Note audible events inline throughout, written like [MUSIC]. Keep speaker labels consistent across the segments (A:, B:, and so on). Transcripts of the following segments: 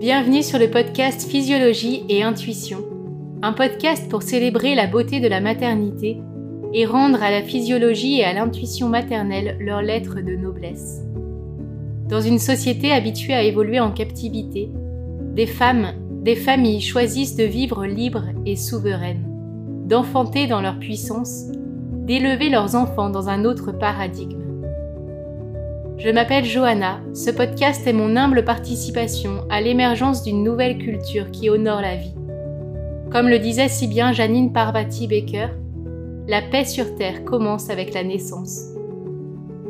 A: Bienvenue sur le podcast Physiologie et Intuition, un podcast pour célébrer la beauté de la maternité et rendre à la physiologie et à l'intuition maternelle leur lettre de noblesse. Dans une société habituée à évoluer en captivité, des femmes, des familles choisissent de vivre libres et souveraines, d'enfanter dans leur puissance, d'élever leurs enfants dans un autre paradigme. Je m'appelle Johanna, ce podcast est mon humble participation à l'émergence d'une nouvelle culture qui honore la vie. Comme le disait si bien Janine Parvati Baker, la paix sur Terre commence avec la naissance.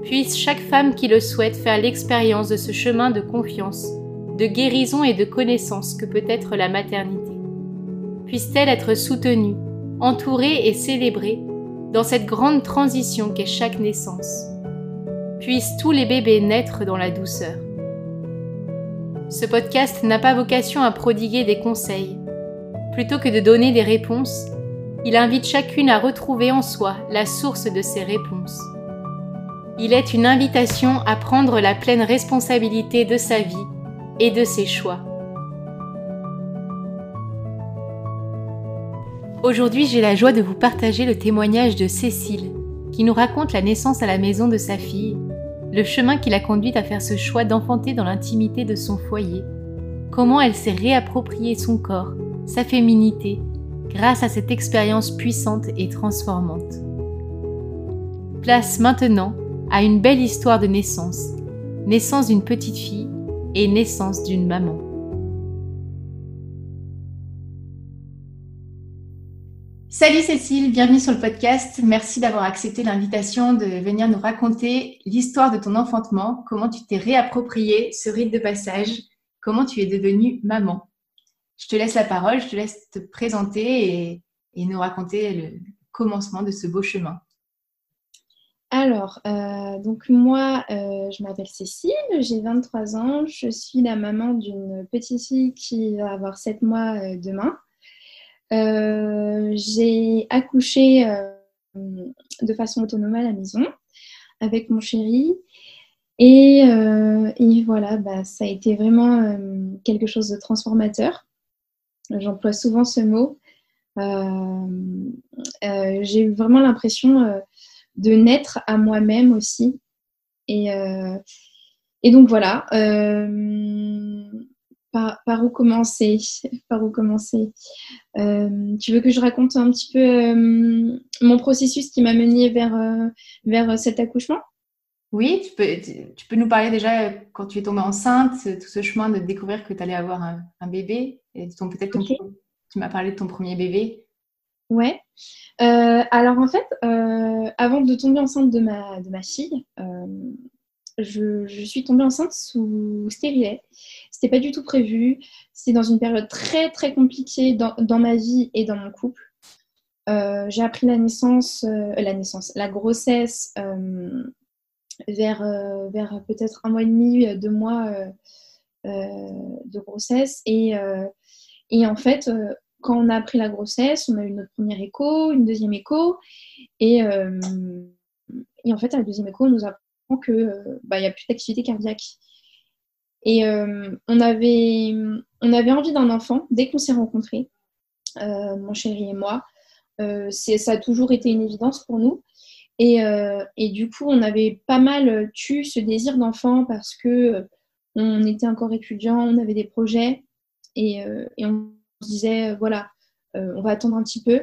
A: Puisse chaque femme qui le souhaite faire l'expérience de ce chemin de confiance, de guérison et de connaissance que peut être la maternité. Puisse-t-elle être soutenue, entourée et célébrée dans cette grande transition qu'est chaque naissance puissent tous les bébés naître dans la douceur. Ce podcast n'a pas vocation à prodiguer des conseils. Plutôt que de donner des réponses, il invite chacune à retrouver en soi la source de ces réponses. Il est une invitation à prendre la pleine responsabilité de sa vie et de ses choix. Aujourd'hui, j'ai la joie de vous partager le témoignage de Cécile, qui nous raconte la naissance à la maison de sa fille le chemin qui l'a conduite à faire ce choix d'enfanter dans l'intimité de son foyer, comment elle s'est réapproprié son corps, sa féminité, grâce à cette expérience puissante et transformante. Place maintenant à une belle histoire de naissance, naissance d'une petite fille et naissance d'une maman. Salut Cécile, bienvenue sur le podcast. Merci d'avoir accepté l'invitation de venir nous raconter l'histoire de ton enfantement, comment tu t'es réapproprié ce rite de passage, comment tu es devenue maman. Je te laisse la parole, je te laisse te présenter et, nous raconter le commencement de ce beau chemin.
B: Alors, euh, donc moi, euh, je m'appelle Cécile, j'ai 23 ans, je suis la maman d'une petite fille qui va avoir 7 mois euh, demain. Euh, j'ai accouché euh, de façon autonome à la maison avec mon chéri. Et, euh, voilà, bah, ça a été vraiment quelque chose de transformateur. J'emploie souvent ce mot. j'ai eu vraiment l'impression de naître à moi-même aussi. Et, et donc voilà, par, où commencer? [LAUGHS] Par où commencer? Euh, Tu veux que je raconte un petit peu euh, mon processus qui m'a mené vers, euh, vers cet accouchement?
A: Oui, tu peux, tu, peux nous parler déjà quand tu es tombée enceinte, tout ce chemin de découvrir que tu allais avoir un, bébé. Et peut-être tu m'as parlé de ton premier bébé.
B: Ouais. alors en fait, avant de tomber enceinte de ma, de ma fille, je, suis tombée enceinte sous stérilet. C'était pas du tout prévu. C'était dans une période très très compliquée dans, dans ma vie et dans mon couple. Euh, j'ai appris la naissance, euh, la naissance, la grossesse euh, vers, vers peut-être un mois et demi, deux mois de grossesse. Et, et en fait, quand on a appris la grossesse, on a eu notre première écho, une deuxième écho. Et, et en fait, la deuxième écho, nous apprend qu'il bah, n'y a plus d'activité cardiaque. Et euh, on, avait, on avait envie d'un enfant dès qu'on s'est rencontrés, euh, mon chéri et moi. Euh, ça a toujours été une évidence pour nous. Et, et, du coup, on avait pas mal tué ce désir d'enfant parce que on était encore étudiants, on avait des projets et, et on se disait voilà, on va attendre un petit peu.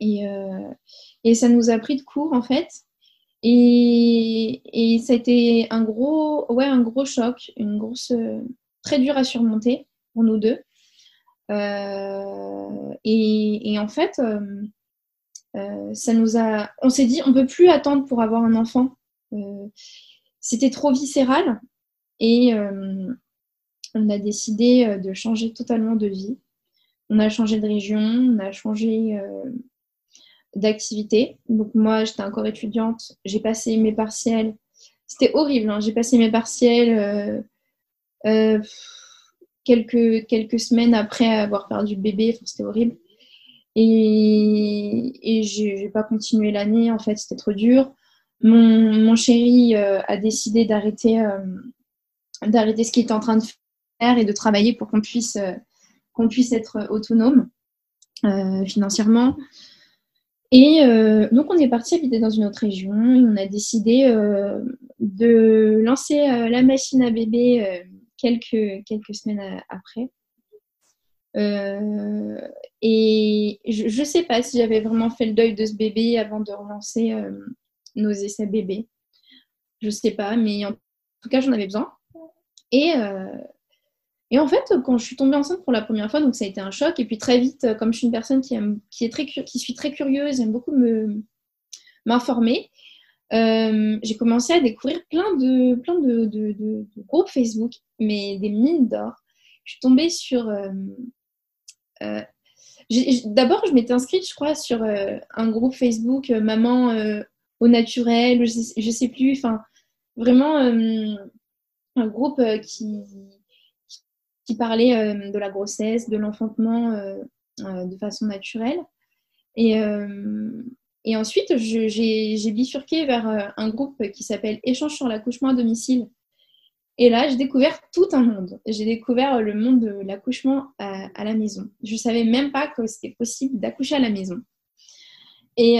B: Et, et, ça nous a pris de court en fait. Et, ça a été un gros, ouais, un gros choc, une grosse, très dur à surmonter pour nous deux. Euh, et, et, en fait, euh, euh, ça nous a, on s'est dit, on peut plus attendre pour avoir un enfant. C'était trop viscéral et on a décidé de changer totalement de vie. On a changé de région, on a changé d'activité. Donc moi, j'étais encore étudiante, j'ai passé mes partiels. C'était horrible, hein. j'ai passé mes partiels euh, euh, quelques, quelques semaines après avoir perdu le bébé, c'était horrible. Et, et j'ai pas continué l'année, en fait, c'était trop dur. Mon, mon chéri a décidé d'arrêter d'arrêter ce qu'il était en train de faire et de travailler pour qu'on puisse, qu'on puisse être autonome financièrement. Et euh, donc, on est parti habiter dans une autre région et on a décidé euh, de lancer euh, la machine à bébé quelques, quelques semaines après. et je ne sais pas si j'avais vraiment fait le deuil de ce bébé avant de relancer nos essais bébés. Je ne sais pas, mais en tout cas, j'en avais besoin. Et et en fait, quand je suis tombée enceinte pour la première fois, donc ça a été un choc. Et puis très vite, comme je suis une personne qui, aime, est très, qui suis très curieuse, j'aime beaucoup m'informer, euh, j'ai commencé à découvrir plein de, plein de, groupes Facebook, mais des mines d'or. Je suis tombée sur... Euh, euh, d'abord, je m'étais inscrite, je crois, sur un groupe Facebook Maman au naturel, je sais, je sais plus, enfin, vraiment un groupe qui qui parlait euh, de la grossesse, de l'enfantement euh, euh, de façon naturelle. Et, ensuite, j'ai bifurqué vers un groupe qui s'appelle Échange sur l'accouchement à domicile. Et là, j'ai découvert tout un monde. J'ai découvert le monde de l'accouchement à, la maison. Je ne savais même pas que c'était possible d'accoucher à la maison. Et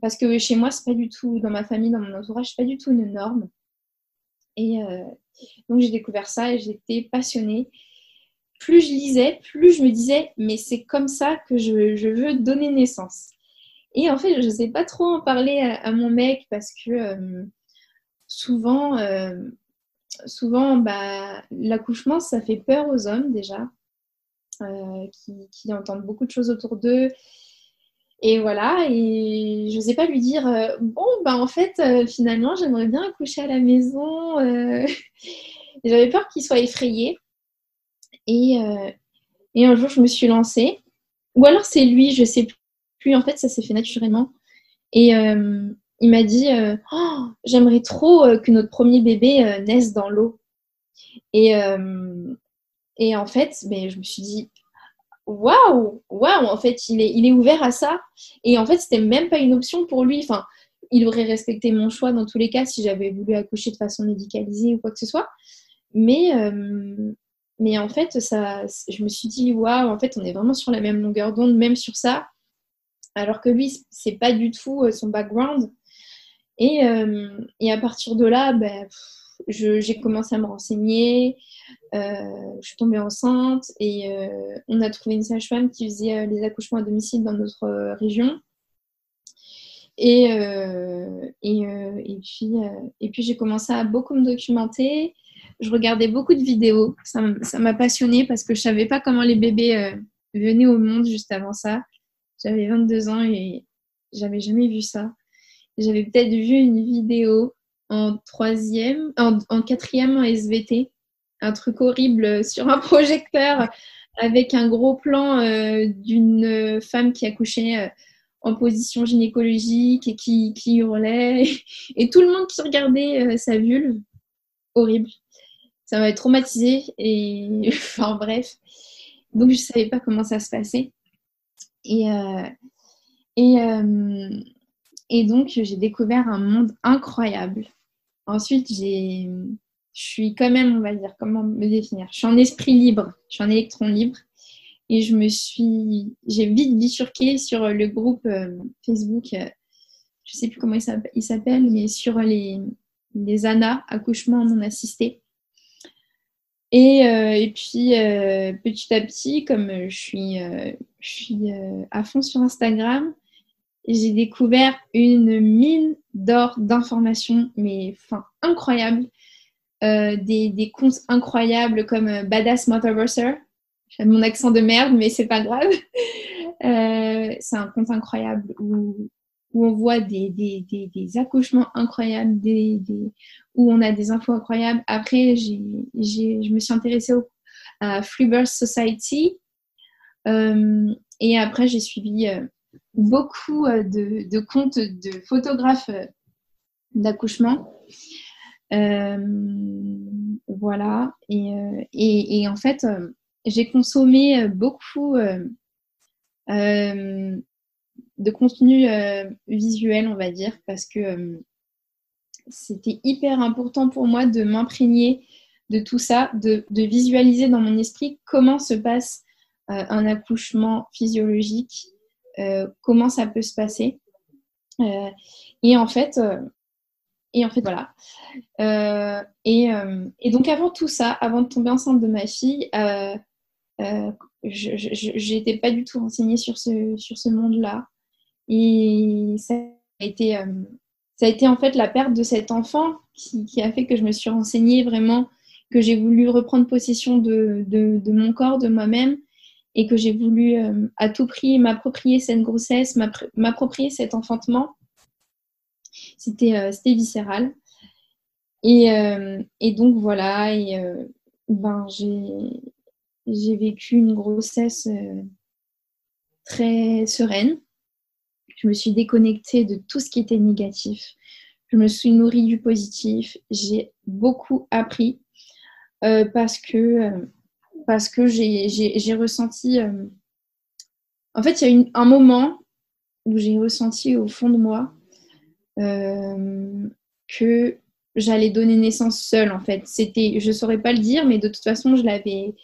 B: parce que chez moi, c'est pas du tout, dans ma famille, dans mon entourage, c'est pas du tout une norme. Et donc j'ai découvert ça et j'étais passionnée plus je lisais, plus je me disais, mais c'est comme ça que je, veux donner naissance. Et en fait, je ne sais pas trop en parler à, mon mec parce que euh, souvent, euh, souvent bah, l'accouchement, ça fait peur aux hommes déjà, euh, qui, entendent beaucoup de choses autour d'eux. Et voilà, et je n'osais pas lui dire, bon, bah en fait, finalement, j'aimerais bien accoucher à la maison. [LAUGHS] J'avais peur qu'il soit effrayé. Et, euh, et un jour, je me suis lancée. Ou alors c'est lui, je sais plus. En fait, ça s'est fait naturellement. Et euh, il m'a dit euh, oh, J'aimerais trop que notre premier bébé naisse dans l'eau. Et, et en fait, mais je me suis dit Waouh Waouh En fait, il est, ouvert à ça. Et en fait, c'était même pas une option pour lui. Il aurait respecté mon choix dans tous les cas si j'avais voulu accoucher de façon médicalisée ou quoi que ce soit. Mais, mais en fait, ça, je me suis dit, waouh, en fait, on est vraiment sur la même longueur d'onde, même sur ça. Alors que lui, c'est pas du tout euh, son background. Et, euh, et à partir de là, ben, j'ai commencé à me renseigner. Euh, je suis tombée enceinte et on a trouvé une sage-femme qui faisait les accouchements à domicile dans notre région. Et, et, puis, puis j'ai commencé à beaucoup me documenter je regardais beaucoup de vidéos. Ça m'a passionnée parce que je savais pas comment les bébés euh, venaient au monde juste avant ça. J'avais 22 ans et j'avais jamais vu ça. J'avais peut-être vu une vidéo en troisième, en, quatrième en SVT, un truc horrible sur un [LAUGHS] projecteur avec un gros plan euh, d'une femme qui accouchait euh, en position gynécologique et qui, hurlait [LAUGHS] et tout le monde qui regardait sa vulve. Horrible ça m'avait traumatisée. Et [LAUGHS] enfin bref. Donc je ne savais pas comment ça se passait. Et, euh, et, euh, et donc j'ai découvert un monde incroyable. Ensuite, j'ai, je suis quand même, on va dire, comment me définir? Je suis en esprit libre, je suis en électron libre. Et je me suis, j'ai vite bifurqué sur le groupe euh, Facebook, je ne sais plus comment il s'appelle, mais sur les, les ANA, accouchement non assisté. Et, euh, et puis, euh, petit à petit, comme je suis, euh, je suis à fond sur Instagram, j'ai découvert une mine d'or d'informations, mais enfin, incroyable. des, des, comptes incroyables comme Badass Motorburster. J'ai mon accent de merde, mais c'est pas grave. [LAUGHS] c'est un compte incroyable où où on voit des, des, des, accouchements incroyables, des, où on a des infos incroyables. Après, je me suis intéressée au, à Freebirth Society. Euh, et après, j'ai suivi euh, beaucoup euh, de, de, comptes de photographes d'accouchement. voilà. Et, et, et, en fait, j'ai consommé beaucoup de contenu visuel, on va dire, parce que c'était hyper important pour moi de m'imprégner de tout ça, de, visualiser dans mon esprit comment se passe un accouchement physiologique, comment ça peut se passer. et en fait, et en fait, voilà. Euh, euh, et, donc, avant tout ça, avant de tomber enceinte de ma fille, euh, je n'étais pas du tout renseignée sur ce, sur ce monde-là. Et ça a, été, ça a été en fait la perte de cet enfant qui, a fait que je me suis renseignée vraiment, que j'ai voulu reprendre possession de, de, mon corps, de moi-même, et que j'ai voulu à tout prix m'approprier cette grossesse, m'approprier cet enfantement. Euh, c'était viscéral. Et, euh, et, donc voilà, euh, ben, j'ai vécu une grossesse très sereine. Je me suis déconnectée de tout ce qui était négatif. Je me suis nourrie du positif. J'ai beaucoup appris parce que, parce que j'ai ressenti... en fait, il y a eu un moment où j'ai ressenti au fond de moi euh, que j'allais donner naissance seule en fait. C'était, je saurais pas le dire, mais de toute façon, je l'avais,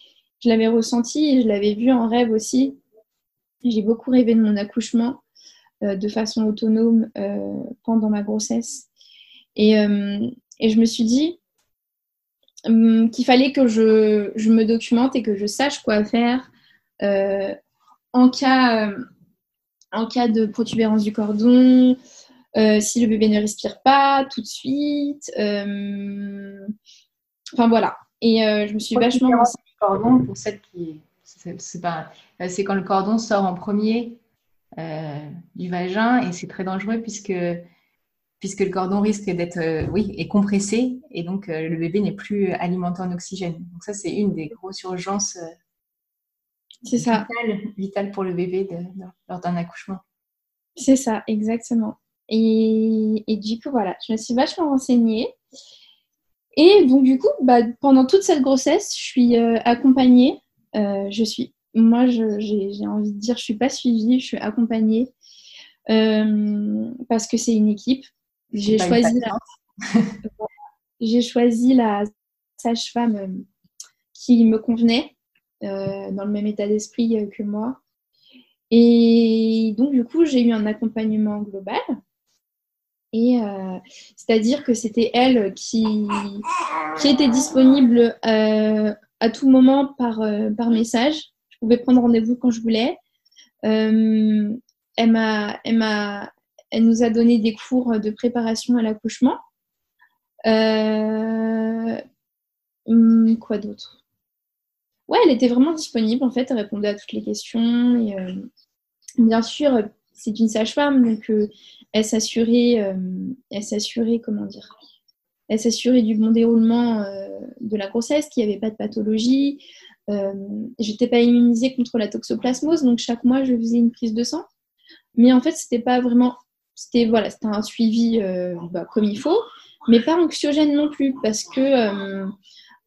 B: je l'avais ressenti et je l'avais vu en rêve aussi. J'ai beaucoup rêvé de mon accouchement euh, de façon autonome euh, pendant ma grossesse. Et, je me suis dit qu'il fallait que je, je, me documente et que je sache quoi faire en, cas, en cas de protubérance du cordon, euh, si le bébé ne respire pas tout de suite. Euh, enfin voilà. Et euh, je me suis vachement.
C: cordon pour celle qui. C'est pas. C'est quand le cordon sort en premier du vagin et c'est très dangereux puisque puisque le cordon risque d'être oui est compressé et donc le bébé n'est plus alimenté en oxygène. Donc ça c'est une des grosses urgences.
B: c'est ça.
C: Vitales, pour le bébé lors d'un accouchement.
B: C'est ça, exactement. Et, du coup, voilà, je me suis vachement renseignée. Et donc, du coup, bah, pendant toute cette grossesse, je suis euh, accompagnée. Euh, je suis, moi, j'ai envie de dire, je suis pas suivie, je suis accompagnée euh, parce que c'est une équipe. J'ai choisi, la... [LAUGHS] j'ai choisi la sage-femme qui me convenait, dans le même état d'esprit que moi. Et donc, du coup, j'ai eu un accompagnement global. Et euh, c'est-à-dire que c'était elle qui, qui était disponible euh, à tout moment par, euh, par message. Je pouvais prendre rendez-vous quand je voulais. elle, m'a, elle, nous a donné des cours de préparation à l'accouchement. Hum, quoi d'autre? Ouais, elle était vraiment disponible en fait. Elle répondait à toutes les questions. Et, bien sûr, c'est une sage-femme, donc euh, elle s'assurait, euh, elle s'assurait, comment du bon déroulement euh, de la grossesse, qu'il n'y avait pas de pathologie. J'étais pas immunisée contre la toxoplasmose, donc chaque mois je faisais une prise de sang. Mais en fait, c'était pas vraiment, c'était voilà, c'était un suivi bah, comme il faut, mais pas anxiogène non plus, parce que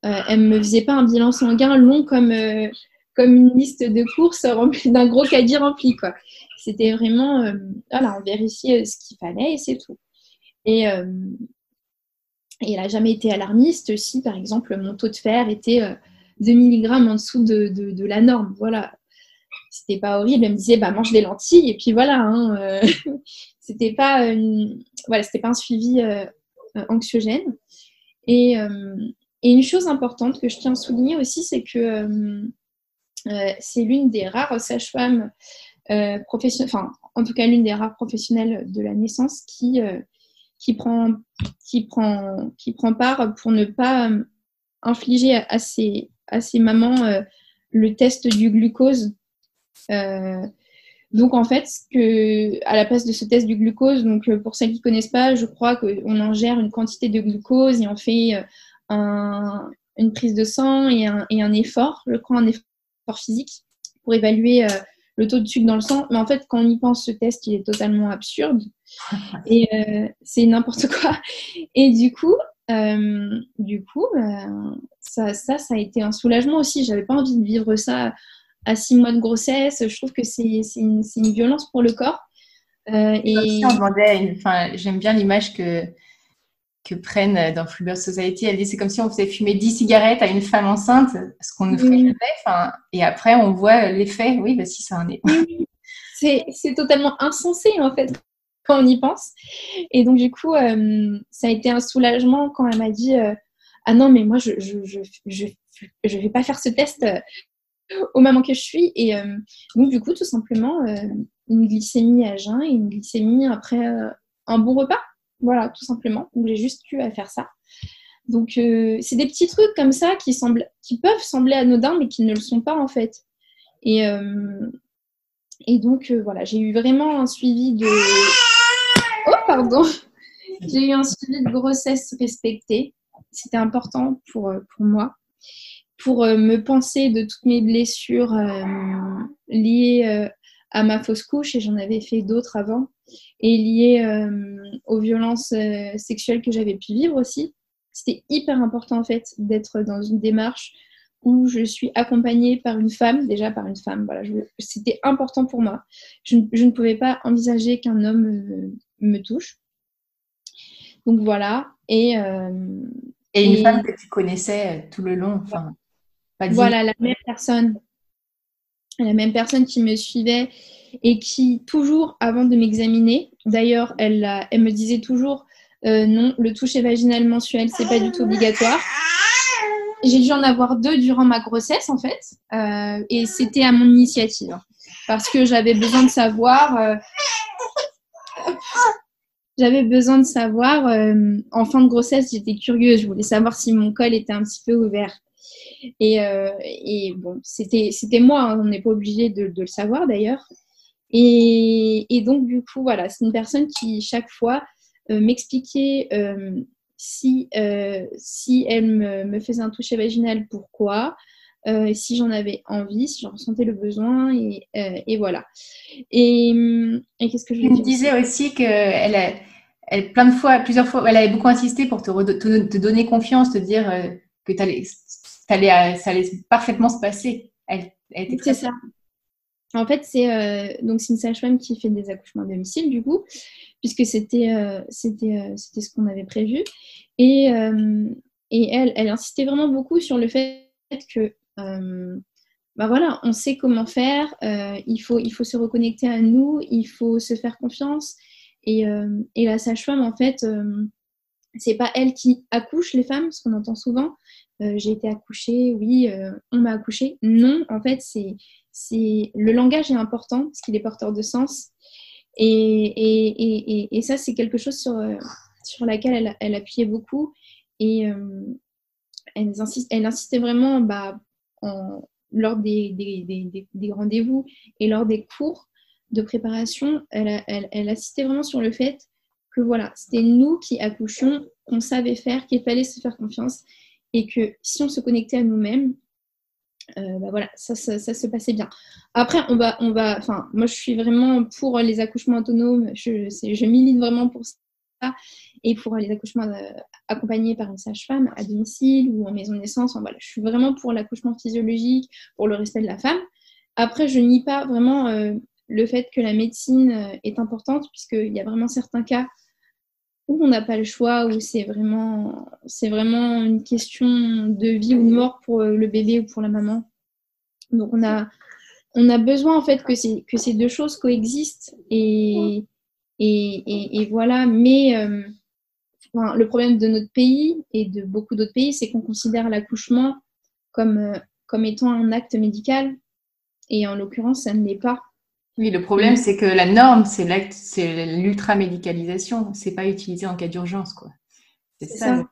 B: elle me faisait pas un bilan sanguin long comme comme une liste de courses remplie d'un gros caddie rempli quoi. C'était vraiment, euh, voilà, on vérifiait ce qu'il fallait et c'est tout. Et, euh, elle n'a jamais été alarmiste si, par exemple, mon taux de fer était 2 euh, mg en dessous de, de, la norme. Voilà. C'était pas horrible. Elle me disait, bah, mange des lentilles. Et puis voilà. Hein, c'était pas, voilà, c'était pas un suivi anxiogène. Et, une chose importante que je tiens à souligner aussi, c'est que c'est l'une des rares sages-femmes euh, enfin, en tout cas l'une des rares professionnelles de la naissance qui, euh, qui, prend, qui, prend, qui prend part pour ne pas euh, infliger à, ses, à ses mamans le test du glucose. Donc en fait, que, à la place de ce test du glucose, donc pour celles qui ne connaissent pas, je crois qu'on ingère une quantité de glucose et on fait un, une prise de sang et un, et un, effort, je crois un effort physique pour évaluer le taux de sucre dans le sang. Mais en fait, quand on y pense, ce test, il est totalement absurde. [LAUGHS] Et euh, c'est n'importe quoi. Et du coup, euh, du coup, ça, ça, ça a été un soulagement aussi. J'avais pas envie de vivre ça à six mois de grossesse. Je trouve que c'est une, une, violence pour le corps.
C: Euh, et... Si on demandait, enfin, j'aime bien l'image que que prennent dans Flubber Society. Elle dit c'est comme si on faisait fumer 10 cigarettes à une femme enceinte, ce qu'on ne ferait jamais. Et après, on voit l'effet. Oui, bah si, ça en est.
B: c'est totalement insensé, en fait, quand on y pense. Et donc, du coup, euh, ça a été un soulagement quand elle m'a dit euh, Ah non, mais moi, je je, je, je, je, vais pas faire ce test euh, au moment que je suis. Et donc, du coup, tout simplement, une glycémie à jeun et une glycémie après un bon repas. Voilà, tout simplement. Donc j'ai juste eu à faire ça. Donc euh, c'est des petits trucs comme ça qui, semblent, qui peuvent sembler anodins, mais qui ne le sont pas en fait. Et, euh, et donc euh, voilà, j'ai eu vraiment un suivi de. Oh, pardon J'ai eu un suivi de grossesse respecté. C'était important pour, pour moi, pour me penser de toutes mes blessures liées à ma fausse couche, et j'en avais fait d'autres avant et lié euh, aux violences euh, sexuelles que j'avais pu vivre aussi. C'était hyper important en fait d'être dans une démarche où je suis accompagnée par une femme, déjà par une femme. Voilà, c'était important pour moi. Je, ne pouvais pas envisager qu'un homme euh, me touche. Donc voilà. Et,
C: et une femme que tu connaissais tout le long.
B: Voilà, la même personne. Qui me suivait et qui, toujours avant de m'examiner, d'ailleurs, elle, elle me disait toujours euh, non, le toucher vaginal mensuel, c'est pas du tout obligatoire. J'ai dû en avoir deux durant ma grossesse, en fait, euh, et c'était à mon initiative, parce que j'avais besoin de savoir. Euh, j'avais besoin de savoir, en fin de grossesse, j'étais curieuse, je voulais savoir si mon col était un petit peu ouvert. Et, et bon, c'était moi, hein, on n'est pas obligé de, de, le savoir d'ailleurs. Et, donc, du coup, voilà, c'est une personne qui, chaque fois, euh, m'expliquait euh, si, euh, si elle me, faisait un toucher vaginal, pourquoi, si j'en avais envie, si j'en ressentais le besoin, et, et voilà. Et, qu'est-ce que je
C: me disais aussi qu'elle elle, plein de fois, plusieurs fois, elle avait beaucoup insisté pour te, te, donner confiance, te dire que allais, allais, ça allait parfaitement se passer. Elle,
B: elle était très ça. En fait, c'est euh, donc c'est une sage-femme qui fait des accouchements à domicile, du coup, puisque c'était euh, c'était euh, c'était ce qu'on avait prévu. Et, et elle, elle insistait vraiment beaucoup sur le fait que bah voilà, on sait comment faire, il, faut, il faut se reconnecter à nous, il faut se faire confiance. Et, et la sage-femme, en fait, c'est pas elle qui accouche les femmes, ce qu'on entend souvent. J'ai été accouchée, oui, on m'a accouchée. Non, en fait, c'est le langage est important parce qu'il est porteur de sens. Et, et, et, ça, c'est quelque chose sur, sur laquelle elle, elle appuyait beaucoup. Et euh, elle, insiste, elle, insistait vraiment bah, lors des, des, des, rendez-vous et lors des cours de préparation. Elle, elle, elle insistait vraiment sur le fait que voilà, c'était nous qui accouchions, qu'on savait faire, qu'il fallait se faire confiance et que si on se connectait à nous-mêmes, euh, bah voilà, ça, ça, se passait bien. Après, on va, on va, enfin, moi je suis vraiment pour les accouchements autonomes, je, je milite vraiment pour ça, et pour les accouchements euh, accompagnés par une sage-femme à domicile ou en maison de naissance. voilà, je suis vraiment pour l'accouchement physiologique, pour le respect de la femme. Après, je nie pas vraiment euh, le fait que la médecine est importante, puisqu'il y a vraiment certains cas où on n'a pas le choix, où c'est vraiment, c'est vraiment une question de vie ou de mort pour le bébé ou pour la maman. Donc on a, on a besoin en fait que ces, que ces deux choses coexistent et, et, et, voilà. Mais euh, le problème de notre pays et de beaucoup d'autres pays, c'est qu'on considère l'accouchement comme, euh, comme étant un acte médical et en l'occurrence, ça ne l'est pas.
C: Oui, le problème, c'est que la norme, c'est l'ultra-médicalisation. C'est pas utilisé en cas d'urgence, quoi.
B: C'est ça.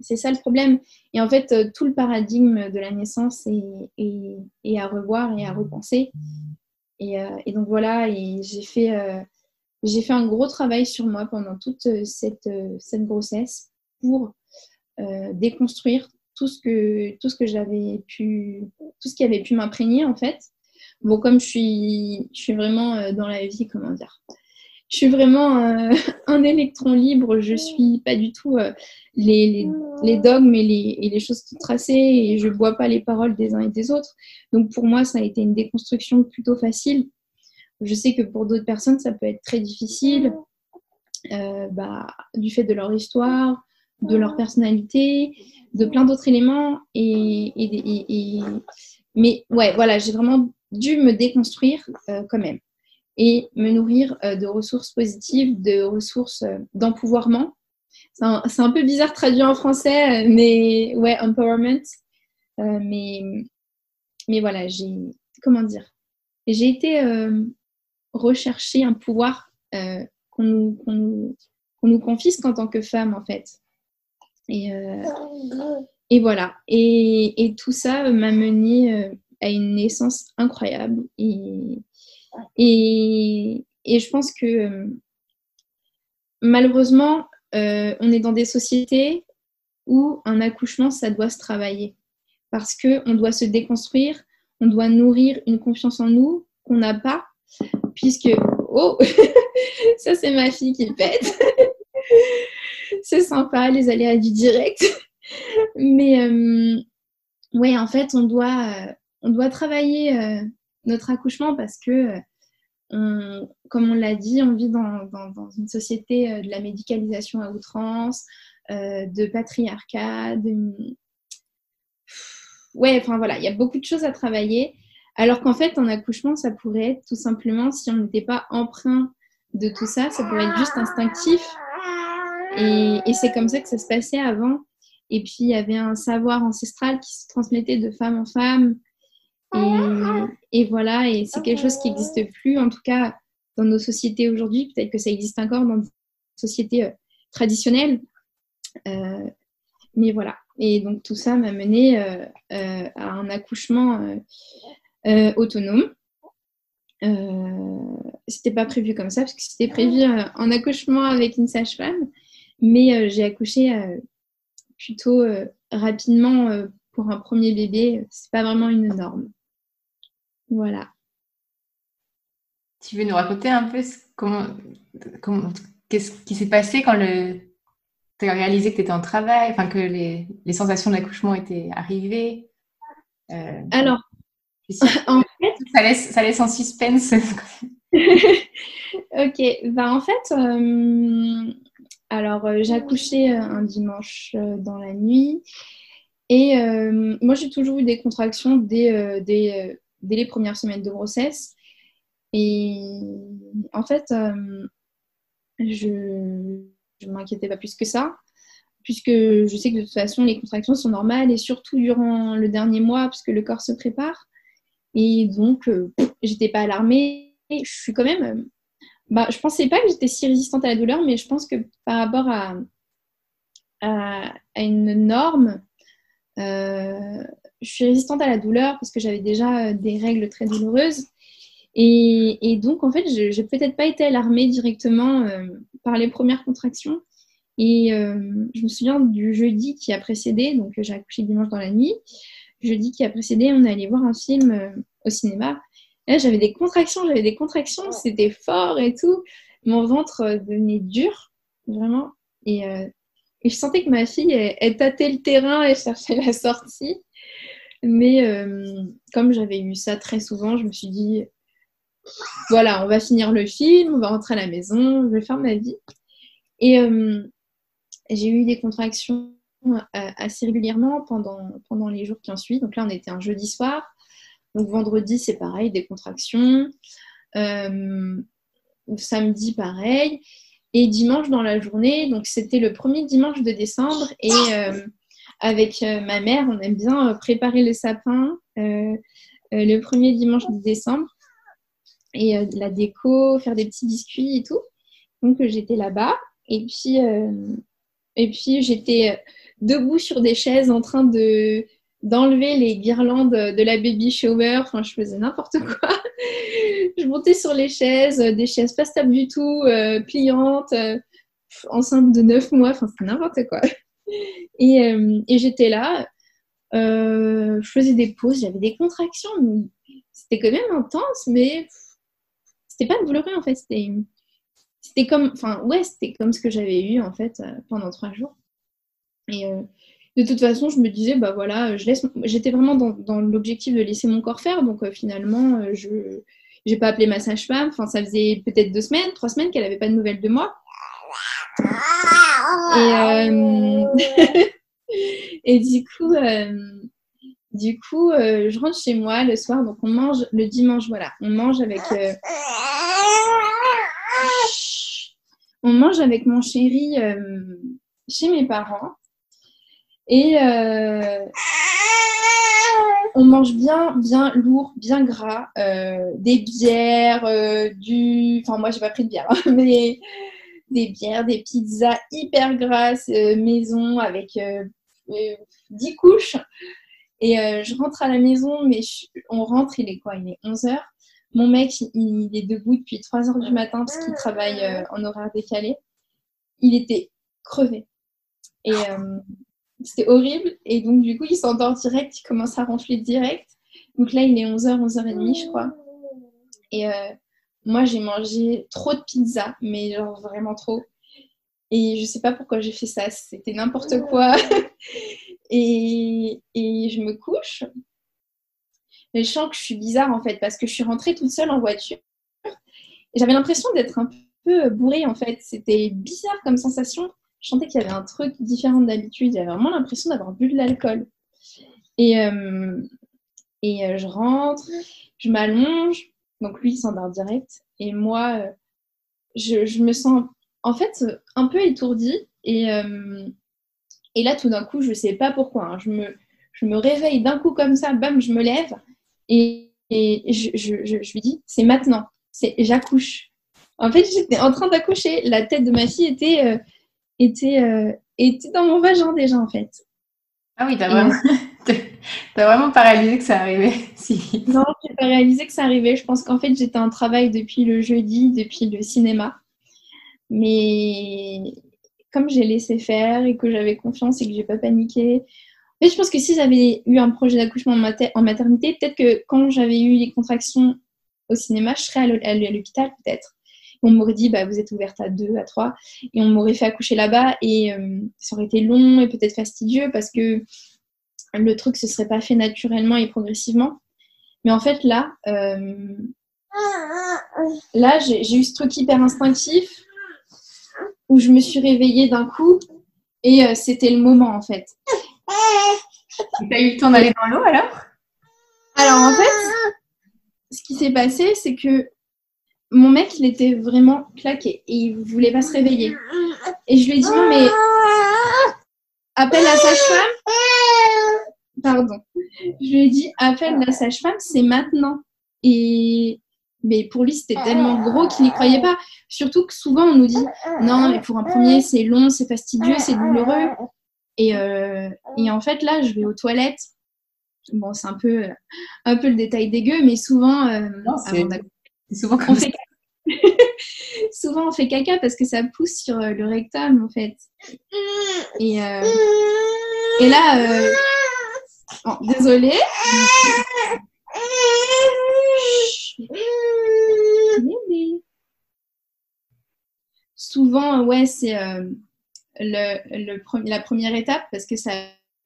B: C'est ça le problème. Et en fait, euh, tout le paradigme de la naissance est, à revoir et à repenser. Et, euh, donc voilà, et j'ai fait, euh, j'ai fait un gros travail sur moi pendant toute cette, cette grossesse pour déconstruire tout ce que, tout ce que j'avais pu, tout ce qui avait pu m'imprégner en fait Bon, comme je suis, je suis vraiment euh, dans la vie, comment dire, je suis vraiment [LAUGHS] un électron libre. Je suis pas du tout les, dogmes et les, choses tracées et je bois pas les paroles des uns et des autres. Donc pour moi, ça a été une déconstruction plutôt facile. Je sais que pour d'autres personnes, ça peut être très difficile bah, du fait de leur histoire, de leur personnalité, de plein d'autres éléments. Et, Mais ouais, voilà, j'ai vraiment dû me déconstruire euh, quand même et me nourrir euh, de ressources positives, de ressources euh, d'empouvoirment. C'est un, peu bizarre traduit en français, mais ouais, empowerment. mais, mais voilà, j'ai, comment dire, j'ai été rechercher un pouvoir qu'on nous, qu'on nous confisque en tant que femme, en fait. Et, et voilà. Et, et, tout ça m'a mené euh, à une naissance incroyable. Et, et, et je pense que euh, malheureusement, on est dans des sociétés où un accouchement, ça doit se travailler. Parce qu'on doit se déconstruire, on doit nourrir une confiance en nous qu'on n'a pas, puisque, oh, [LAUGHS] ça c'est ma fille qui pète [LAUGHS] c'est sympa, les aléas du direct. [LAUGHS] Mais euh, ouais, en fait, on doit, euh, on doit travailler euh, notre accouchement parce que, comme on l'a dit, on vit dans, une société de la médicalisation à outrance, de patriarcat, de... Ouais, enfin voilà, il y a beaucoup de choses à travailler. Alors qu'en fait, en accouchement, ça pourrait être tout simplement, si on n'était pas emprunt de tout ça, ça pourrait être juste instinctif et, c'est comme ça que ça se passait avant. Et puis, il y avait un savoir ancestral qui se transmettait de femme en femme. Et, voilà, et c'est quelque chose qui n'existe plus, en tout cas dans nos sociétés aujourd'hui. Peut-être que ça existe encore dans des sociétés euh, traditionnelles. Euh, mais voilà. Et donc, tout ça m'a mené euh, à un accouchement autonome. c'était pas prévu comme ça, parce que c'était prévu un accouchement avec une sage-femme. Mais j'ai accouché plutôt rapidement pour un premier bébé. C'est pas vraiment une norme. Voilà.
C: Tu veux nous raconter un peu comment, comment qu'est-ce qui s'est passé quand tu as réalisé que tu étais en travail, enfin que les, les sensations d'accouchement étaient arrivées
B: Alors, [LAUGHS] en fait,
C: ça laisse, ça laisse en suspense. [LAUGHS]
B: ok, bah en fait, alors, euh, j'ai accouché euh, un dimanche euh, dans la nuit. Et moi, j'ai toujours eu des contractions dès, les premières semaines de grossesse. Et en fait, je ne m'inquiétais pas plus que ça, puisque je sais que de toute façon, les contractions sont normales, et surtout durant le dernier mois, puisque le corps se prépare. Et donc, j'étais pas alarmée. Je suis quand même bah, je pensais pas que j'étais si résistante à la douleur, mais je pense que par rapport à, à, une norme, euh, je suis résistante à la douleur parce que j'avais déjà des règles très douloureuses. Et, et donc, en fait, je n'ai peut-être pas été alarmée directement euh, par les premières contractions. Et euh, je me souviens du jeudi qui a précédé, donc j'ai accouché dimanche dans la nuit. Jeudi qui a précédé, on est allé voir un film au cinéma j'avais des contractions, j'avais des contractions, c'était fort et tout. Mon ventre euh, devenait dur, vraiment. Et, euh, et je sentais que ma fille, elle, tâtait le terrain, et cherchait la sortie. Mais euh, comme j'avais eu ça très souvent, je me suis dit, voilà, on va finir le film, on va rentrer à la maison, je vais faire ma vie. Et j'ai eu des contractions assez régulièrement pendant, pendant les jours qui ont suivi. Donc là, on était un jeudi soir. Donc vendredi, c'est pareil, des contractions. Euh, samedi, pareil. Et dimanche dans la journée, donc c'était le premier dimanche de décembre. Et euh, avec euh, ma mère, on aime bien préparer le sapin le premier dimanche de décembre. Et la déco, faire des petits biscuits et tout. Donc j'étais là-bas. Et puis, et puis j'étais debout sur des chaises en train de d'enlever les guirlandes de la baby shower. Enfin, je faisais n'importe quoi. [LAUGHS] je montais sur les chaises, des chaises pas stables du tout, euh, pliantes, euh, enceinte de 9 mois. Enfin, c'est n'importe quoi. Et, euh, et j'étais là, je faisais des pauses, j'avais des contractions. C'était quand même intense, mais c'était pas douloureux en fait. c'était comme, enfin, ouais, c'était comme ce que j'avais eu en fait pendant trois jours. Et de toute façon, je me disais, bah voilà, je laisse. J'étais vraiment dans, l'objectif de laisser mon corps faire, donc finalement, je j'ai pas appelé ma sage-femme. Enfin, ça faisait peut-être deux semaines, trois semaines qu'elle avait pas de nouvelles de moi. Et, [LAUGHS] et du coup, du coup, euh, je rentre chez moi le soir, donc on mange le dimanche, voilà, on mange avec. Euh, on mange avec mon chéri euh, chez mes parents. Et on mange bien, bien lourd, bien gras, des bières, du. Enfin, moi, j'ai pas pris de bière, [LAUGHS] mais des bières, des pizzas hyper grasses, maison, avec 10 couches. Et euh, je rentre à la maison, mais on rentre, il est quoi? Il est 11h. Mon mec, il, est debout depuis 3h du matin parce qu'il travaille euh, en horaire décalé. Il était crevé. Et euh, c'était horrible. Et donc, du coup, il s'endort direct, il commence à ronfler direct. Donc là, il est 11h, 11h30, je crois. Et moi, j'ai mangé trop de pizza, mais genre vraiment trop. Et je sais pas pourquoi j'ai fait ça, c'était n'importe quoi. [LAUGHS] et, et, je me couche. Mais je sens que je suis bizarre en fait, parce que je suis rentrée toute seule en voiture. Et j'avais l'impression d'être un peu bourrée en fait. C'était bizarre comme sensation. Je sentais qu'il y avait un truc différent d'habitude. J'avais vraiment l'impression d'avoir bu de l'alcool. Et, euh, et euh, je rentre, je m'allonge. Donc lui, il s'endort direct. Et moi, euh, je, je me sens en fait, un peu étourdie. Et, euh, et là, tout d'un coup, je ne sais pas pourquoi. Hein, je, me, je me réveille d'un coup comme ça, bam, je me lève. Et, et je, je, je, lui dis, c'est maintenant. C'est, j'accouche. En fait, j'étais en train d'accoucher. La tête de ma fille était, euh, était, euh, était dans mon vagin déjà, en fait.
C: Ah oui, t'as vraiment, vraiment pas réalisé que ça arrivait. [LAUGHS]
B: Si. Non, j'ai pas réalisé que ça arrivait. Je pense qu'en fait, j'étais en travail depuis le jeudi, depuis le cinéma. Mais comme j'ai laissé faire et que j'avais confiance et que j'ai pas paniqué. En fait, je pense que si j'avais eu un projet d'accouchement en, maternité, peut-être que quand j'avais eu les contractions au cinéma, je serais à l'hôpital peut-être. On m'aurait dit, bah, vous êtes ouverte à deux, à trois, et on m'aurait fait accoucher là-bas, et euh, ça aurait été long et peut-être fastidieux parce que le truc se serait pas fait naturellement et progressivement. Mais en fait, là, euh, là, j'ai eu ce truc hyper instinctif où je me suis réveillée d'un coup et euh, c'était le moment en fait.
C: Tu as eu le temps d'aller dans l'eau alors?
B: Alors en fait, ce qui s'est passé, c'est que mon mec, il était vraiment claqué et il voulait pas se réveiller. Et je lui ai dit non mais appelle la sage-femme. Pardon. Je lui ai dit appelle la sage-femme, c'est maintenant. Et mais pour lui, c'était tellement gros qu'il n'y croyait pas. Surtout que souvent, on nous dit non, mais pour un premier, c'est long, c'est fastidieux, c'est douloureux. Et, euh, et, en fait, là, je vais aux toilettes. Bon, c'est un peu, un peu le détail dégueu, mais souvent, euh, souvent on fait [LAUGHS] souvent on fait caca parce que ça pousse sur euh, le rectum, en fait. Et, et là, désolée. Souvent, ouais, c'est euh, le, la première étape parce que ça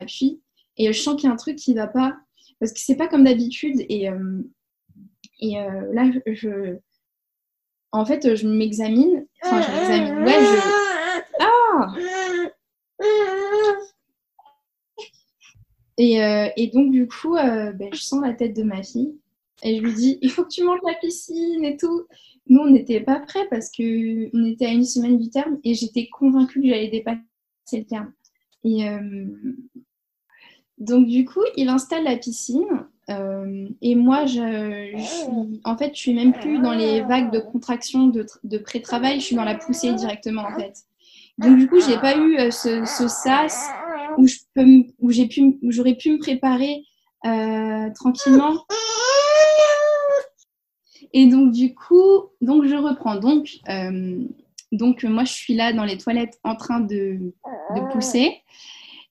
B: appuie. Et je sens qu'il y a un truc qui ne va pas. Parce que c'est pas comme d'habitude. Et, euh, et euh, là, je. En fait, je m'examine. Enfin, je m'examine. Ouais, je. Ah et, et, donc, du coup, ben, je sens la tête de ma fille. Et je lui dis, il faut que tu manges la piscine et tout. Nous, on n'était pas prêts parce qu'on était à une semaine du terme et j'étais convaincue que j'allais dépasser le terme. Et euh, donc, du coup, il installe la piscine. Euh, et moi, en fait, je suis même plus dans les vagues de contraction de, pré-travail, je suis dans la poussée directement, en fait. Donc, du coup, j'ai pas eu euh, ce, sas où je peux, j'aurais pu me préparer tranquillement et donc, du coup, donc je reprends. Donc, euh, donc moi, je suis là dans les toilettes en train de, pousser.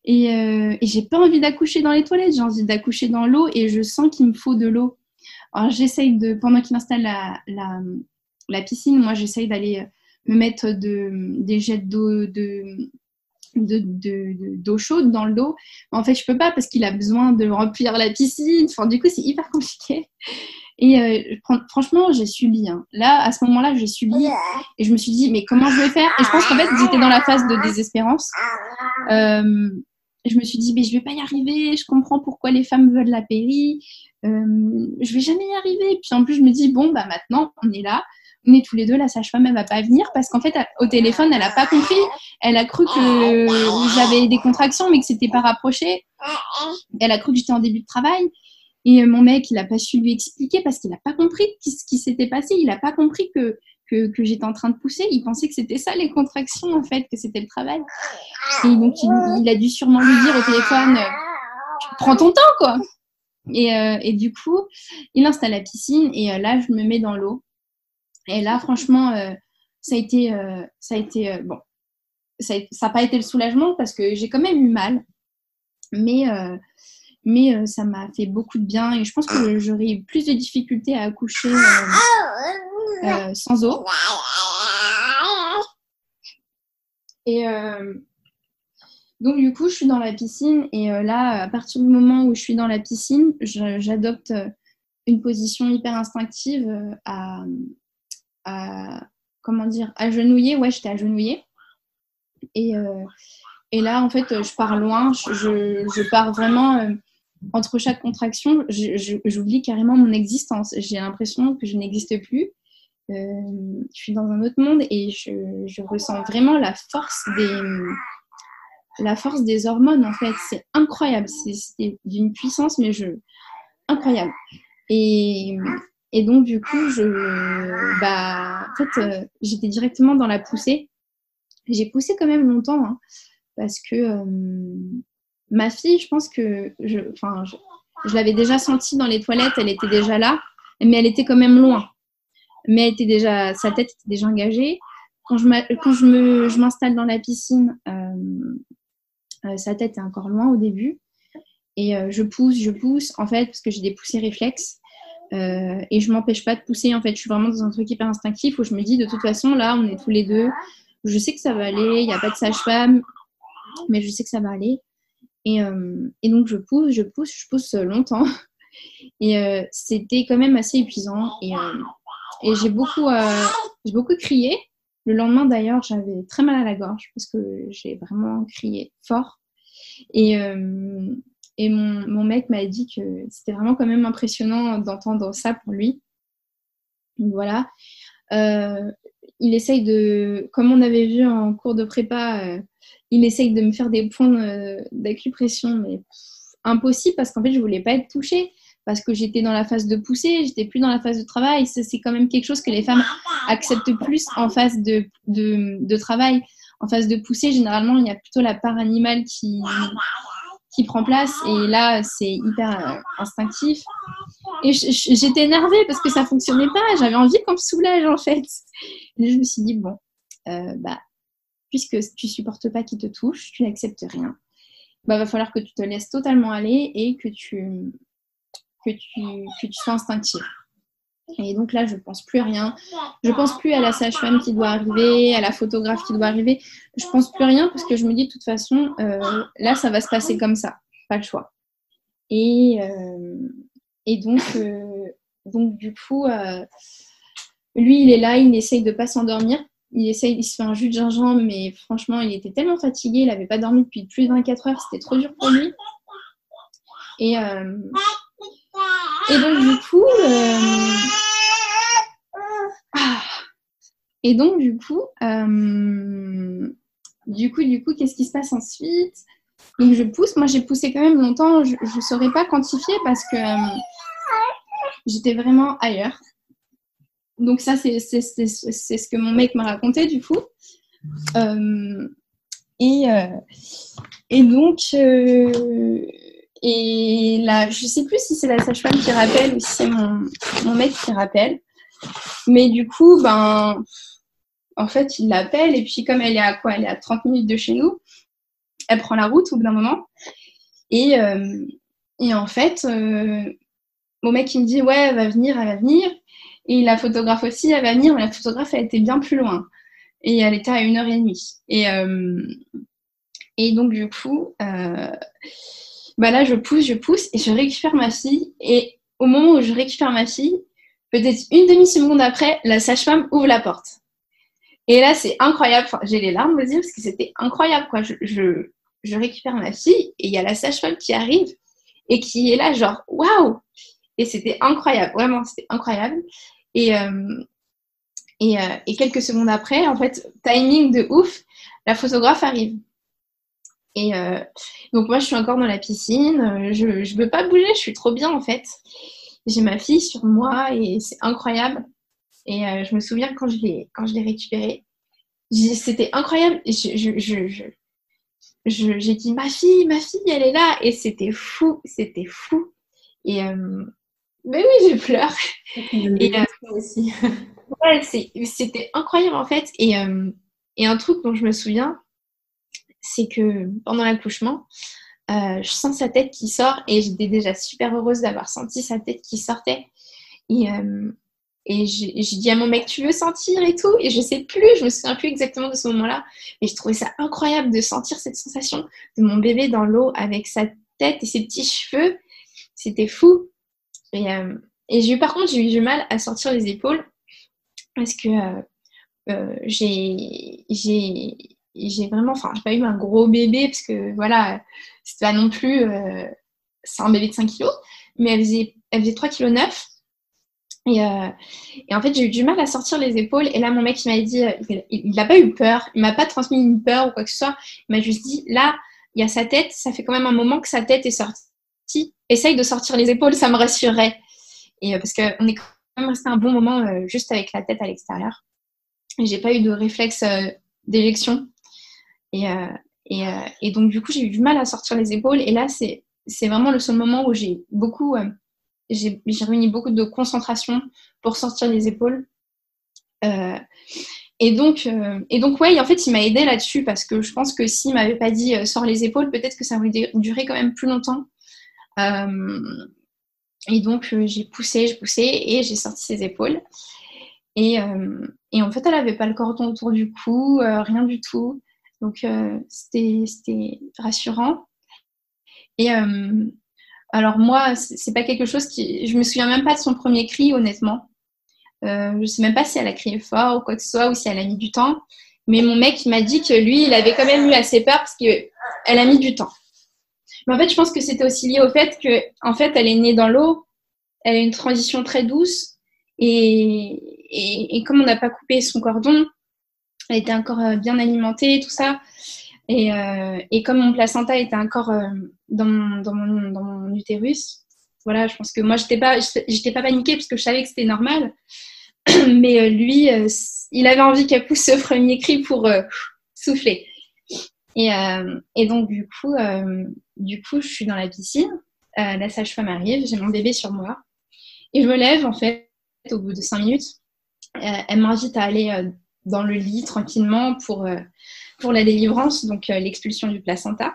B: Et, euh, et j'ai pas envie d'accoucher dans les toilettes, j'ai envie d'accoucher dans l'eau et je sens qu'il me faut de l'eau. Alors, j'essaye de, pendant qu'il installe la, piscine, moi, j'essaye d'aller me mettre de, des jets d'eau de, d'eau chaude dans le dos. En fait, je peux pas parce qu'il a besoin de remplir la piscine. Du coup, c'est hyper compliqué. Et euh, franchement, j'ai subi. Hein. Là, à ce moment-là, j'ai subi. Et je me suis dit, mais comment je vais faire? Et je pense qu'en fait, j'étais dans la phase de désespérance. Euh, je me suis dit, mais je vais pas y arriver. Je comprends pourquoi les femmes veulent la péri. Euh, je vais jamais y arriver. Puis en plus, je me dis, bon, bah maintenant, on est là on tous les deux, la sage-femme, elle va pas venir parce qu'en fait, au téléphone, elle a pas compris. Elle a cru que j'avais des contractions, mais que c'était pas rapproché. Elle a cru que j'étais en début de travail. Et mon mec, il a pas su lui expliquer parce qu'il a pas compris ce qui s'était passé. Il a pas compris que, que, j'étais en train de pousser. Il pensait que c'était ça les contractions, en fait, que c'était le travail. Et donc, il, a dû sûrement lui dire au téléphone, prends ton temps, quoi. Et, euh, et, du coup, il installe la piscine et euh, là, je me mets dans l'eau. Et là, franchement, euh, ça a été, euh, ça a été euh, bon, ça n'a pas été le soulagement parce que j'ai quand même eu mal, mais, mais ça m'a fait beaucoup de bien et je pense que j'aurais eu plus de difficultés à accoucher sans eau. Et donc, du coup, je suis dans la piscine et là, à partir du moment où je suis dans la piscine, j'adopte une position hyper instinctive à, à, comment dire, agenouillée. Ouais, j'étais agenouillée. Et, euh, et là, en fait, je pars loin. Je, je pars vraiment euh, entre chaque contraction. J'oublie carrément mon existence. J'ai l'impression que je n'existe plus. Euh, je suis dans un autre monde et je, je, ressens vraiment la force des la force des hormones en fait c'est incroyable c'est d'une puissance mais je incroyable et, et donc, du coup, je, bah, en fait, euh, j'étais directement dans la poussée. J'ai poussé quand même longtemps, hein, parce que euh, ma fille, je pense que, je, je, l'avais déjà sentie dans les toilettes, elle était déjà là, mais elle était quand même loin. Mais elle était déjà, sa tête était déjà engagée. Quand je, quand je, je m'installe dans la piscine, euh, sa tête est encore loin au début. Et je pousse, je pousse, en fait, parce que j'ai des poussées réflexes. Euh, et je m'empêche pas de pousser. En fait, je suis vraiment dans un truc hyper instinctif où je me dis, de toute façon, là, on est tous les deux. Je sais que ça va aller. Il n'y a pas de sage-femme, mais je sais que ça va aller. Et, euh, donc, je pousse, je pousse, je pousse longtemps. [LAUGHS] Et euh, c'était quand même assez épuisant. Et, et j'ai beaucoup, j'ai beaucoup crié. Le lendemain, d'ailleurs, j'avais très mal à la gorge parce que j'ai vraiment crié fort. Et, et mon, mec m'a dit que c'était vraiment quand même impressionnant d'entendre ça pour lui. Donc voilà. Euh, il essaye de, comme on avait vu en cours de prépa, euh, il essaye de me faire des points d'acupression, mais impossible parce qu'en fait, je voulais pas être touchée parce que j'étais dans la phase de pousser, j'étais plus dans la phase de travail. C'est quand même quelque chose que les femmes acceptent plus en phase de, de, de travail. En phase de pousser, généralement, il y a plutôt la part animale qui, qui prend place. Et là, c'est hyper euh, instinctif. Et j'étais énervée parce que ça fonctionnait pas. J'avais envie qu'on me soulage, en fait. Je me suis dit, bon, euh, bah, puisque tu supportes pas qu'il te touche, tu n'acceptes rien. Bah, va falloir que tu te laisses totalement aller et que tu, que tu, que tu sois instinctive. Et donc là, je pense plus à rien. Je pense plus à la sage-femme qui doit arriver, à la photographe qui doit arriver. Je pense plus à rien parce que je me dis de toute façon, euh, là, ça va se passer comme ça. Pas le choix. Et, euh, et donc, euh, donc, du coup, lui, il est là, il essaye de pas s'endormir. Il essaye, il se fait un jus de gingembre, mais franchement, il était tellement fatigué, il n'avait pas dormi depuis plus de 24 heures, c'était trop dur pour lui. Et, et donc, du coup, euh, ah. Et donc, du coup, euh, du coup, du coup, qu'est-ce qui se passe ensuite? Donc, je pousse. Moi, j'ai poussé quand même longtemps. Je ne saurais pas quantifier parce que euh, j'étais vraiment ailleurs. Donc, ça, c'est ce que mon mec m'a raconté, du coup. et, et donc, et là, je sais plus si c'est la sage-femme qui rappelle ou si c'est mon, mon mec qui rappelle. Mais du coup, ben, en fait, il l'appelle et puis comme elle est à quoi Elle est à 30 minutes de chez nous. Elle prend la route au bout d'un moment. Et, euh, en fait, euh, mon mec, il me dit, ouais, elle va venir, elle va venir. Et la photographe aussi, elle va venir, mais la photographe, elle était bien plus loin. et elle était à 1h30. Et, et donc, du coup, bah là, je pousse, je pousse et je récupère ma fille. Et au moment où je récupère ma fille, peut-être une demi-seconde après, la sage-femme ouvre la porte. Et là, c'est incroyable. j'ai les larmes aux yeux parce que c'était incroyable. Je, récupère ma fille et il y a la sage-femme qui arrive et qui est là, genre, waouh! Et c'était incroyable, vraiment, c'était incroyable. Et, euh, euh, quelques secondes après, en fait, timing de ouf, la photographe arrive. Et euh, donc moi, je suis encore dans la piscine, je ne veux pas bouger, je suis trop bien en fait. J'ai ma fille sur moi et c'est incroyable. Et euh, je me souviens quand je l'ai quand je l'ai récupérée, c'était incroyable. Je, je, je, j'ai dit ma fille, ma fille, elle est là et c'était fou, c'était fou. Et euh, mais oui, je pleure. Et aussi. ouais, c'était incroyable en fait. Et, et un truc dont je me souviens, c'est que pendant l'accouchement, euh, je sens sa tête qui sort et j'étais déjà super heureuse d'avoir senti sa tête qui sortait. Et, euh, et j'ai dit à mon mec, tu veux sentir et tout? Et je sais plus, je me souviens plus exactement de ce moment-là. Mais je trouvais ça incroyable de sentir cette sensation de mon bébé dans l'eau avec sa tête et ses petits cheveux. C'était fou. Et, euh, j'ai eu, par contre, j'ai eu du mal à sortir les épaules parce que j'ai j'ai vraiment, enfin, j'ai pas eu un gros bébé parce que voilà, c'était pas non plus, euh, c'est un bébé de 5 kilos, mais elle faisait, elle faisait 3 kg 9. Et, euh, et en fait, j'ai eu du mal à sortir les épaules. Et là, mon mec, il m'a dit, euh, il n'a pas eu peur, il m'a pas transmis une peur ou quoi que ce soit. Il m'a juste dit, là, il y a sa tête, ça fait quand même un moment que sa tête est sortie. Essaye de sortir les épaules, ça me rassurerait. Et parce qu'on est quand même resté un bon moment juste avec la tête à l'extérieur. Et j'ai pas eu de réflexe d'éjection et, euh, euh, donc, du coup, j'ai eu du mal à sortir les épaules. Et là, c'est vraiment le seul moment où j'ai beaucoup, euh, j'ai réuni beaucoup de concentration pour sortir les épaules. et donc, et donc, ouais, en fait, il m'a aidé là-dessus parce que je pense que s'il m'avait pas dit sors les épaules, peut-être que ça aurait duré quand même plus longtemps. et donc, j'ai poussé, j'ai poussé et j'ai sorti ses épaules. Et, et, en fait, elle n'avait pas le cordon autour du cou, rien du tout. Donc, euh, c'était rassurant. Et euh, alors, moi, c'est pas quelque chose qui. Je me souviens même pas de son premier cri, honnêtement. Euh, je sais même pas si elle a crié fort ou quoi que ce soit, ou si elle a mis du temps. Mais mon mec, m'a dit que lui, il avait quand même eu assez peur parce qu'elle a mis du temps. Mais en fait, je pense que c'était aussi lié au fait que, en fait, elle est née dans l'eau, elle a une transition très douce, et, et comme on n'a pas coupé son cordon, elle était encore euh, bien alimentée, tout ça. Et, euh, et, comme mon placenta était encore euh, dans, mon, utérus, voilà, je pense que moi, je n'étais pas, j'étais pas paniquée parce que je savais que c'était normal. [CLEARS THROAT] Mais lui, il avait envie qu'elle pousse ce premier cri pour souffler. Et, et, donc, du coup, du coup, je suis dans la piscine. la sage-femme arrive, j'ai mon bébé sur moi. Et je me lève, en fait, au bout de cinq minutes. elle m'invite à aller dans le lit tranquillement pour, euh, pour la délivrance, donc euh, l'expulsion du placenta.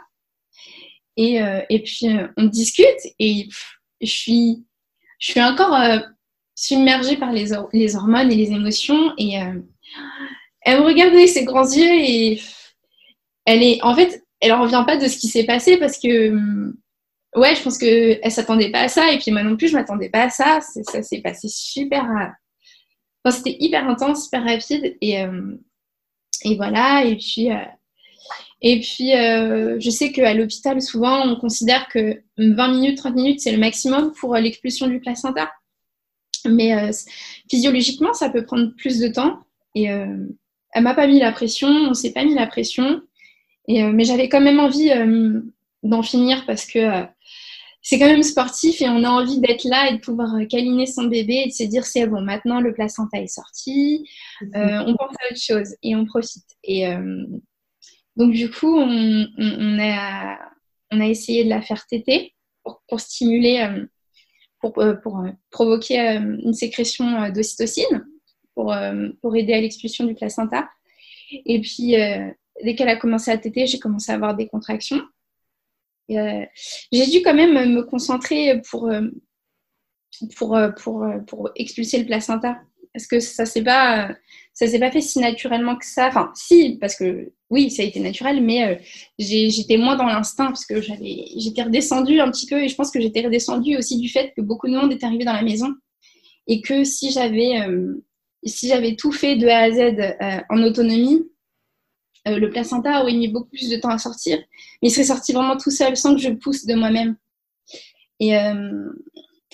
B: Et, euh, et puis on discute et je suis, je suis encore submergée par les, hormones et les émotions. Et elle me regarde avec ses grands yeux et elle est, en fait, elle ne revient pas de ce qui s'est passé parce que, ouais, je pense qu'elle ne s'attendait pas à ça. Et puis moi non plus, je ne m'attendais pas à ça. Ça s'est passé super c'était hyper intense, super rapide. Et, euh, et voilà. Et puis, euh, et puis euh, je sais qu'à l'hôpital, souvent, on considère que 20 minutes, 30 minutes, c'est le maximum pour l'expulsion du placenta. Mais physiologiquement, ça peut prendre plus de temps. Et elle m'a pas mis la pression, on s'est pas mis la pression. Et, mais j'avais quand même envie d'en finir parce que c'est quand même sportif et on a envie d'être là et de pouvoir euh, câliner son bébé et de se dire c'est bon, maintenant le placenta est sorti, euh, on pense à autre chose et on profite. Et euh, donc du coup, on, a, essayé de la faire téter pour, stimuler, pour, pour provoquer une sécrétion d'ocytocine pour, aider à l'expulsion du placenta. Et puis, dès qu'elle a commencé à téter, j'ai commencé à avoir des contractions. Euh, j'ai dû quand même me concentrer euh, euh, pour expulser le placenta Est-ce que ça s'est pas, ça s'est pas fait si naturellement que ça Enfin, si, parce que oui, ça a été naturel, mais euh, j'étais moins dans l'instinct parce que j'étais redescendue un petit peu et je pense que j'étais redescendue aussi du fait que beaucoup de monde est arrivé dans la maison et que si j'avais, euh, si j'avais tout fait de A à Z euh, en autonomie, le placenta aurait mis beaucoup plus de temps à sortir, mais il serait sorti vraiment tout seul sans que je pousse de moi-même. Et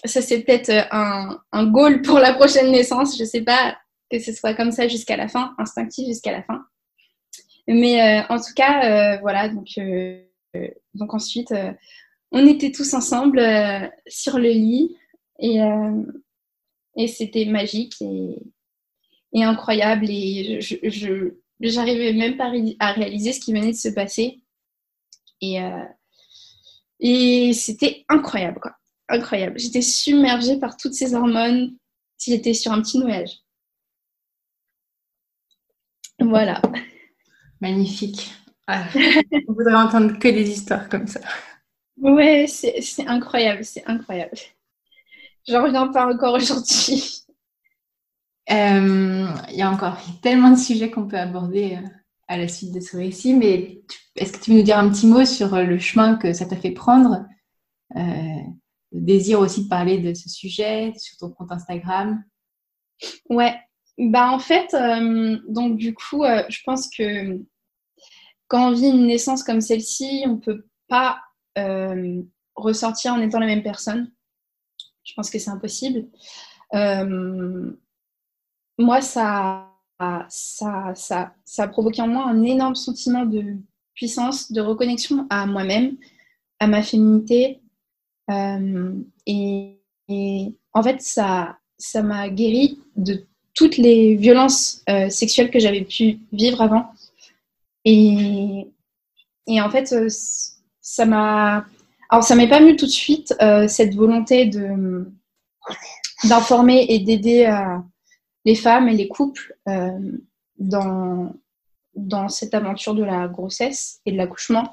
B: ça, c'est peut-être un, un goal pour la prochaine naissance. Je sais pas que ce soit comme ça jusqu'à la fin, instinctif jusqu'à la fin. Mais euh, en tout cas, euh, voilà, donc, euh, donc ensuite, on était tous ensemble sur le lit et, et c'était magique et, et, incroyable. Et je, j'arrivais même pas à réaliser ce qui venait de se passer. Et, et c'était incroyable, quoi. Incroyable. J'étais submergée par toutes ces hormones. J'étais sur un petit nuage. Voilà.
C: Magnifique. Ah, [LAUGHS] on voudrait entendre que des histoires comme ça.
B: Ouais, c'est incroyable, c'est incroyable. J'en reviens pas encore aujourd'hui.
C: Euh, il y a encore tellement de sujets qu'on peut aborder euh, à la suite de ce récit, mais est-ce que tu veux nous dire un petit mot sur euh, le chemin que ça t'a fait prendre Le désir aussi de parler de ce sujet sur ton compte Instagram?
B: Ouais, bah en fait, euh, donc du coup, euh, je pense que quand on vit une naissance comme celle-ci, on peut pas euh, ressortir en étant la même personne. Je pense que c'est impossible. moi, ça, ça, ça, ça a provoqué en moi un énorme sentiment de puissance, de reconnexion à moi-même, à ma féminité. Et, et, en fait, ça ça m'a guéri de toutes les violences euh, sexuelles que j'avais pu vivre avant. Et, et en fait, euh, ça m'a. Alors, ça m'est pas venu tout de suite, euh, cette volonté de d'informer et d'aider les femmes et les couples dans, dans cette aventure de la grossesse et de l'accouchement.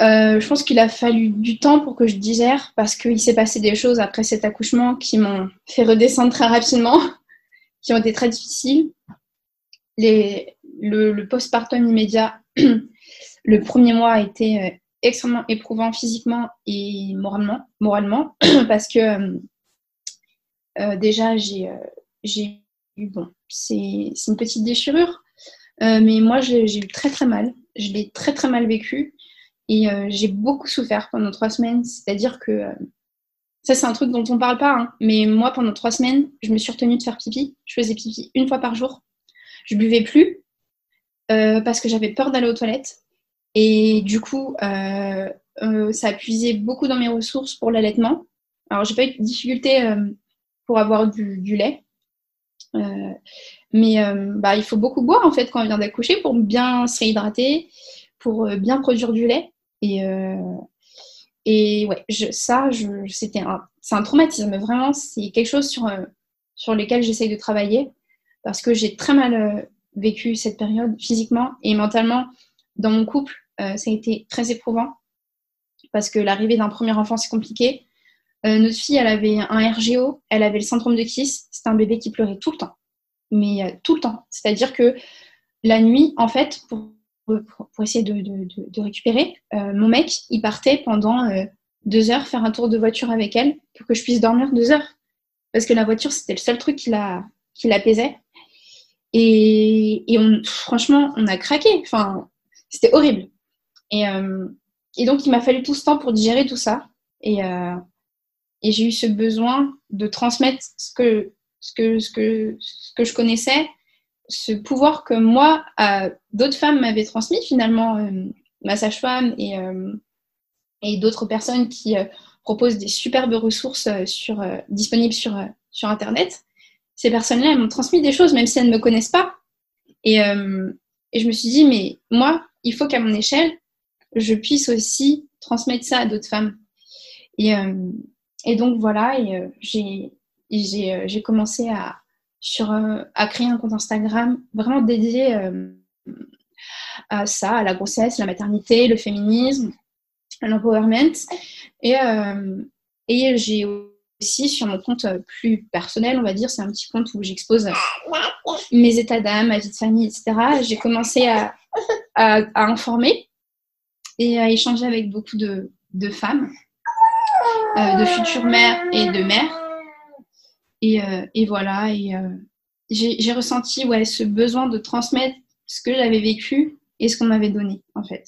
B: Je pense qu'il a fallu du temps pour que je digère parce qu'il s'est passé des choses après cet accouchement qui m'ont fait redescendre très rapidement [LAUGHS] qui ont été très difficiles. Les, le, postpartum immédiat, [CLEARS THROAT] le premier mois a été euh, extrêmement éprouvant physiquement et moralement, [CLEARS THROAT] parce que euh, euh, déjà j'ai eu, bon, c'est une petite déchirure, mais moi j'ai eu très très mal, je l'ai très très mal vécu et j'ai beaucoup souffert pendant trois semaines, c'est-à-dire que ça, c'est un truc dont on parle pas. Hein. Mais moi, pendant trois semaines, je me suis retenue de faire pipi. Je faisais pipi une fois par jour. Je buvais plus euh, parce que j'avais peur d'aller aux toilettes. Et du coup, euh, euh, ça puisé beaucoup dans mes ressources pour l'allaitement. Alors, j'ai pas eu de difficulté pour avoir du, lait. mais bah, il faut beaucoup boire en fait quand on vient d'accoucher pour bien se réhydrater, pour bien produire du lait. Et, et ouais, ça, c'était c'est un traumatisme. Vraiment, c'est quelque chose sur, euh, sur lequel j'essaye de travailler parce que j'ai très mal euh, vécu cette période physiquement et mentalement. Dans mon couple, euh, ça a été très éprouvant parce que l'arrivée d'un premier enfant, c'est compliqué. notre fille, elle avait un RGO, elle avait le syndrome de Kiss. C'était un bébé qui pleurait tout le temps. Mais tout le temps. C'est-à-dire que la nuit, en fait, pour pour, essayer de, récupérer. Euh, mon mec, il partait pendant euh, deux heures faire un tour de voiture avec elle pour que je puisse dormir deux heures. Parce que la voiture, c'était le seul truc qui, la, qui l'apaisait. Et, et on, franchement, on a craqué. Enfin, c'était horrible. Et, euh, et, donc, il m'a fallu tout ce temps pour digérer tout ça. Et, et j'ai eu ce besoin de transmettre ce que, ce que, ce que, ce que je connaissais ce pouvoir que moi, d'autres femmes m'avaient transmis finalement, euh, ma sage-femme et, euh, et d'autres personnes qui euh, proposent des superbes ressources sur, disponibles sur, sur Internet. Ces personnes-là, elles m'ont transmis des choses, même si elles ne me connaissent pas. Et, et je me suis dit, mais moi, il faut qu'à mon échelle, je puisse aussi transmettre ça à d'autres femmes. Et, et donc voilà, et j'ai commencé à, euh, à créer un compte Instagram vraiment dédié euh, à ça, à la grossesse, la maternité, le féminisme, l'empowerment. Et, euh, et j'ai Aussi sur mon compte plus personnel, on va dire, c'est un petit compte où j'expose mes états d'âme, ma vie de famille, etc. J'ai commencé à, informer et à échanger avec beaucoup de, femmes, de futures mères et de mères. Et, voilà, et j'ai ressenti ouais, ce besoin de transmettre ce que j'avais vécu et ce qu'on m'avait donné, en fait.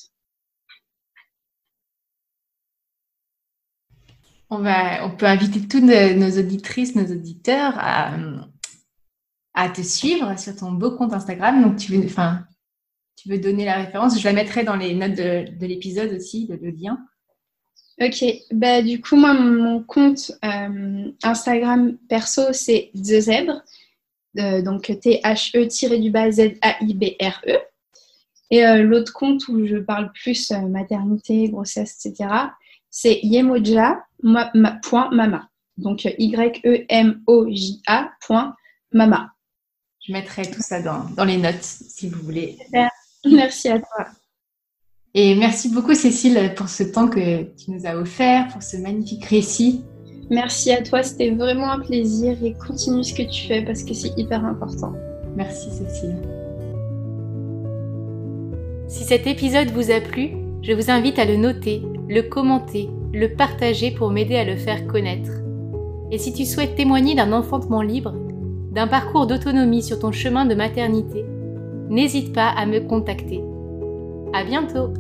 C: On, va, on peut inviter toutes nos auditrices, nos auditeurs à, à te suivre sur ton beau compte Instagram. Donc, tu veux, enfin, tu veux donner la référence. Je la mettrai dans les notes de, l'épisode aussi, le, lien.
B: Ok, bah, du coup, moi, mon compte euh, Instagram perso, c'est The Zèbre. Euh, donc T-H-E-Z-A-I-B-R-E. Et euh, l'autre compte où je parle plus maternité, grossesse, etc., c'est yemoja.mama. Donc Y-E-M-O-J-A mama.
C: Je mettrai tout ça dans, dans les notes si vous voulez.
B: Merci à toi.
C: Et merci beaucoup Cécile pour ce temps que tu nous as offert, pour ce magnifique récit.
B: Merci à toi, c'était vraiment un plaisir et continue ce que tu fais parce que c'est hyper important.
C: Merci Cécile. Si cet épisode vous a plu, je vous invite à le noter, le commenter, le partager pour m'aider à le faire connaître. Et si tu souhaites témoigner d'un enfantement libre, d'un parcours d'autonomie sur ton chemin de maternité, n'hésite pas à me contacter. À bientôt!